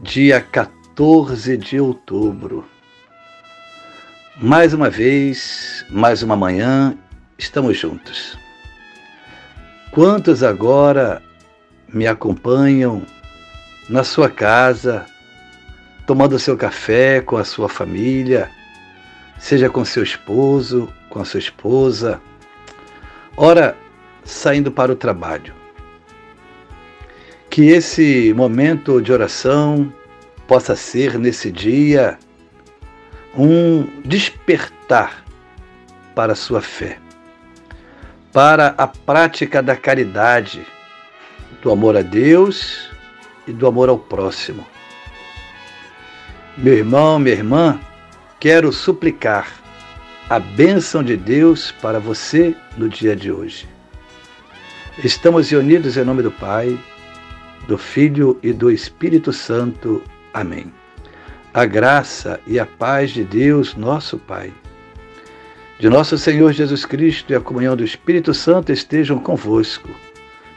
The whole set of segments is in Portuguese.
dia 14 de outubro. Mais uma vez, mais uma manhã, estamos juntos. Quantos agora me acompanham na sua casa, tomando seu café com a sua família, seja com seu esposo, com a sua esposa, ora saindo para o trabalho. Que esse momento de oração possa ser nesse dia um despertar para a sua fé, para a prática da caridade, do amor a Deus e do amor ao próximo. Meu irmão, minha irmã, quero suplicar a bênção de Deus para você no dia de hoje. Estamos reunidos em nome do Pai, do Filho e do Espírito Santo. Amém. A graça e a paz de Deus, nosso Pai, de nosso Senhor Jesus Cristo e a comunhão do Espírito Santo estejam convosco.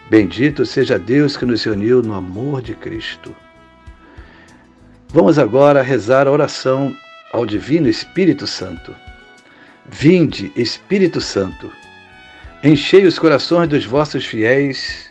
Bendito seja Deus que nos uniu no amor de Cristo. Vamos agora rezar a oração ao Divino Espírito Santo. Vinde, Espírito Santo, enchei os corações dos vossos fiéis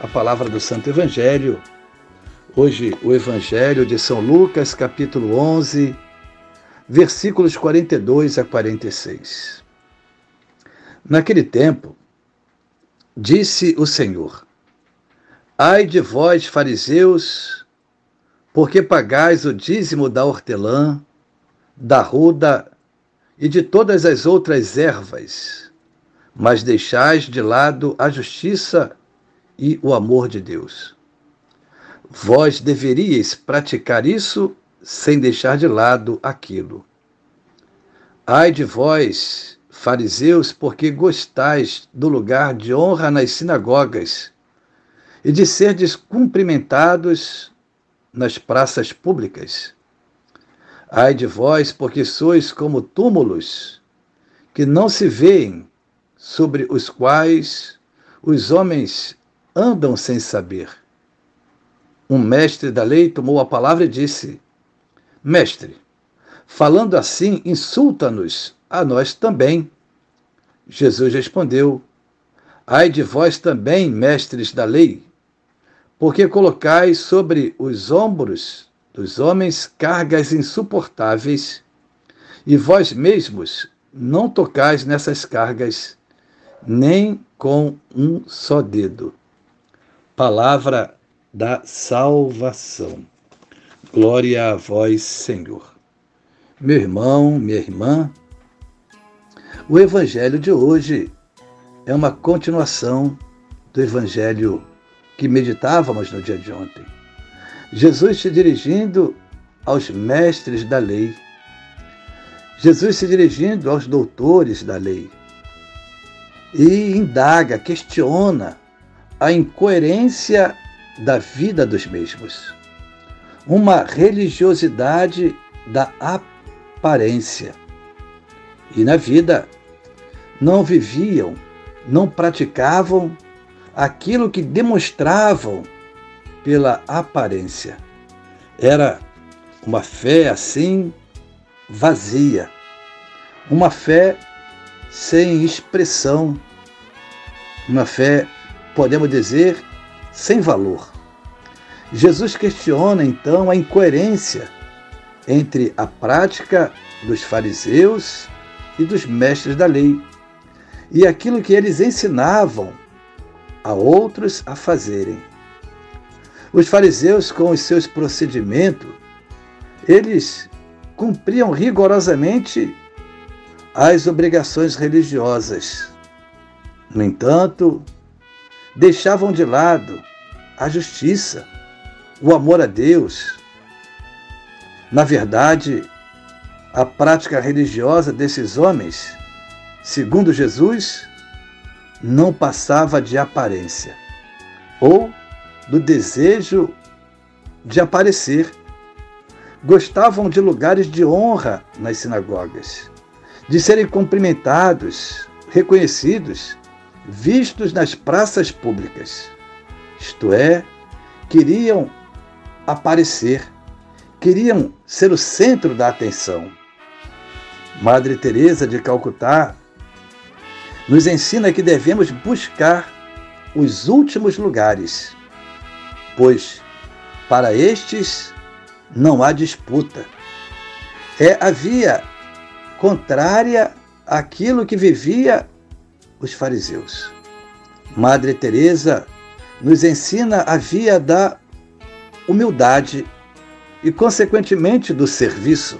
a palavra do Santo Evangelho. Hoje, o Evangelho de São Lucas, capítulo 11, versículos 42 a 46. Naquele tempo, disse o Senhor: Ai de vós, fariseus, porque pagais o dízimo da hortelã, da ruda e de todas as outras ervas, mas deixais de lado a justiça e o amor de Deus. Vós deveríeis praticar isso sem deixar de lado aquilo. Ai de vós, fariseus, porque gostais do lugar de honra nas sinagogas e de ser descumprimentados nas praças públicas. Ai de vós, porque sois como túmulos que não se veem, sobre os quais os homens andam sem saber. Um mestre da lei tomou a palavra e disse: Mestre, falando assim, insulta-nos, a nós também. Jesus respondeu: Ai de vós também, mestres da lei, porque colocais sobre os ombros dos homens cargas insuportáveis, e vós mesmos não tocais nessas cargas, nem com um só dedo palavra da salvação. Glória a vós, Senhor. Meu irmão, minha irmã, o evangelho de hoje é uma continuação do evangelho que meditávamos no dia de ontem. Jesus se dirigindo aos mestres da lei. Jesus se dirigindo aos doutores da lei. E indaga, questiona a incoerência da vida dos mesmos, uma religiosidade da aparência. E na vida não viviam, não praticavam aquilo que demonstravam pela aparência. Era uma fé assim vazia, uma fé sem expressão, uma fé podemos dizer, sem valor. Jesus questiona então a incoerência entre a prática dos fariseus e dos mestres da lei e aquilo que eles ensinavam a outros a fazerem. Os fariseus, com os seus procedimentos, eles cumpriam rigorosamente as obrigações religiosas. No entanto, deixavam de lado a justiça, o amor a Deus. Na verdade, a prática religiosa desses homens, segundo Jesus, não passava de aparência ou do desejo de aparecer. Gostavam de lugares de honra nas sinagogas, de serem cumprimentados, reconhecidos, vistos nas praças públicas. Isto é, queriam aparecer, queriam ser o centro da atenção. Madre Teresa de Calcutá nos ensina que devemos buscar os últimos lugares, pois para estes não há disputa. É a via contrária àquilo que vivia os fariseus. Madre Teresa nos ensina a via da humildade e consequentemente do serviço.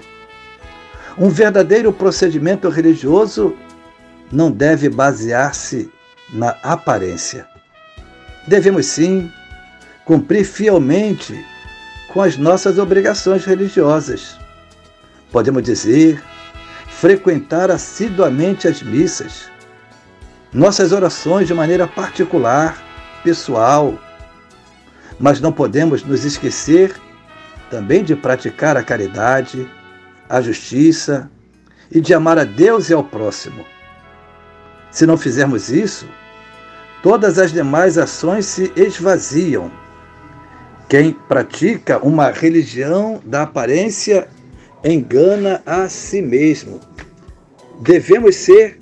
Um verdadeiro procedimento religioso não deve basear-se na aparência. Devemos sim cumprir fielmente com as nossas obrigações religiosas. Podemos dizer, frequentar assiduamente as missas, nossas orações de maneira particular, pessoal, mas não podemos nos esquecer também de praticar a caridade, a justiça e de amar a Deus e ao próximo. Se não fizermos isso, todas as demais ações se esvaziam. Quem pratica uma religião da aparência engana a si mesmo. Devemos ser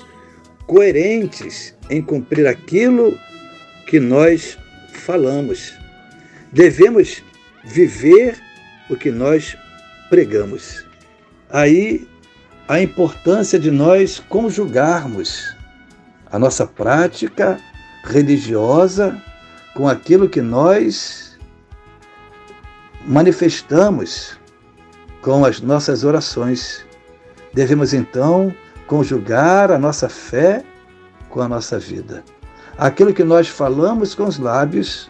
coerentes em cumprir aquilo que nós falamos. Devemos viver o que nós pregamos. Aí a importância de nós conjugarmos a nossa prática religiosa com aquilo que nós manifestamos com as nossas orações. Devemos então conjugar a nossa fé com a nossa vida. Aquilo que nós falamos com os lábios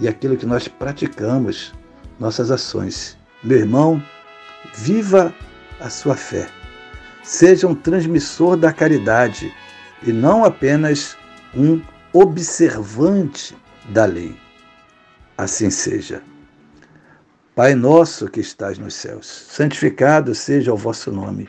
e aquilo que nós praticamos, nossas ações. Meu irmão, viva a sua fé. Seja um transmissor da caridade e não apenas um observante da lei. Assim seja. Pai nosso que estás nos céus, santificado seja o vosso nome.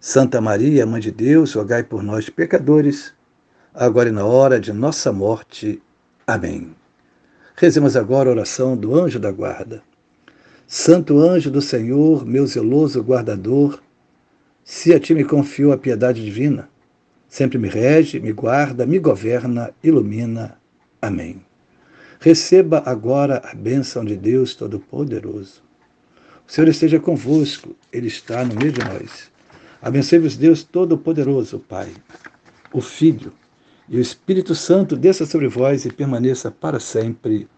Santa Maria, Mãe de Deus, rogai por nós, pecadores, agora e na hora de nossa morte. Amém. Rezemos agora a oração do anjo da guarda. Santo anjo do Senhor, meu zeloso guardador, se a ti me confio a piedade divina, Sempre me rege, me guarda, me governa, ilumina. Amém. Receba agora a bênção de Deus Todo-Poderoso. O Senhor esteja convosco, Ele está no meio de nós. Abençoe-vos, Deus Todo-Poderoso, Pai, o Filho e o Espírito Santo, desça sobre vós e permaneça para sempre.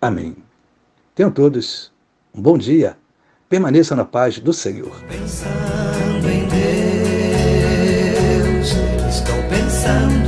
Amém. Tenham todos um bom dia. Permaneçam na paz do Senhor. Pensando em Deus, estou pensando.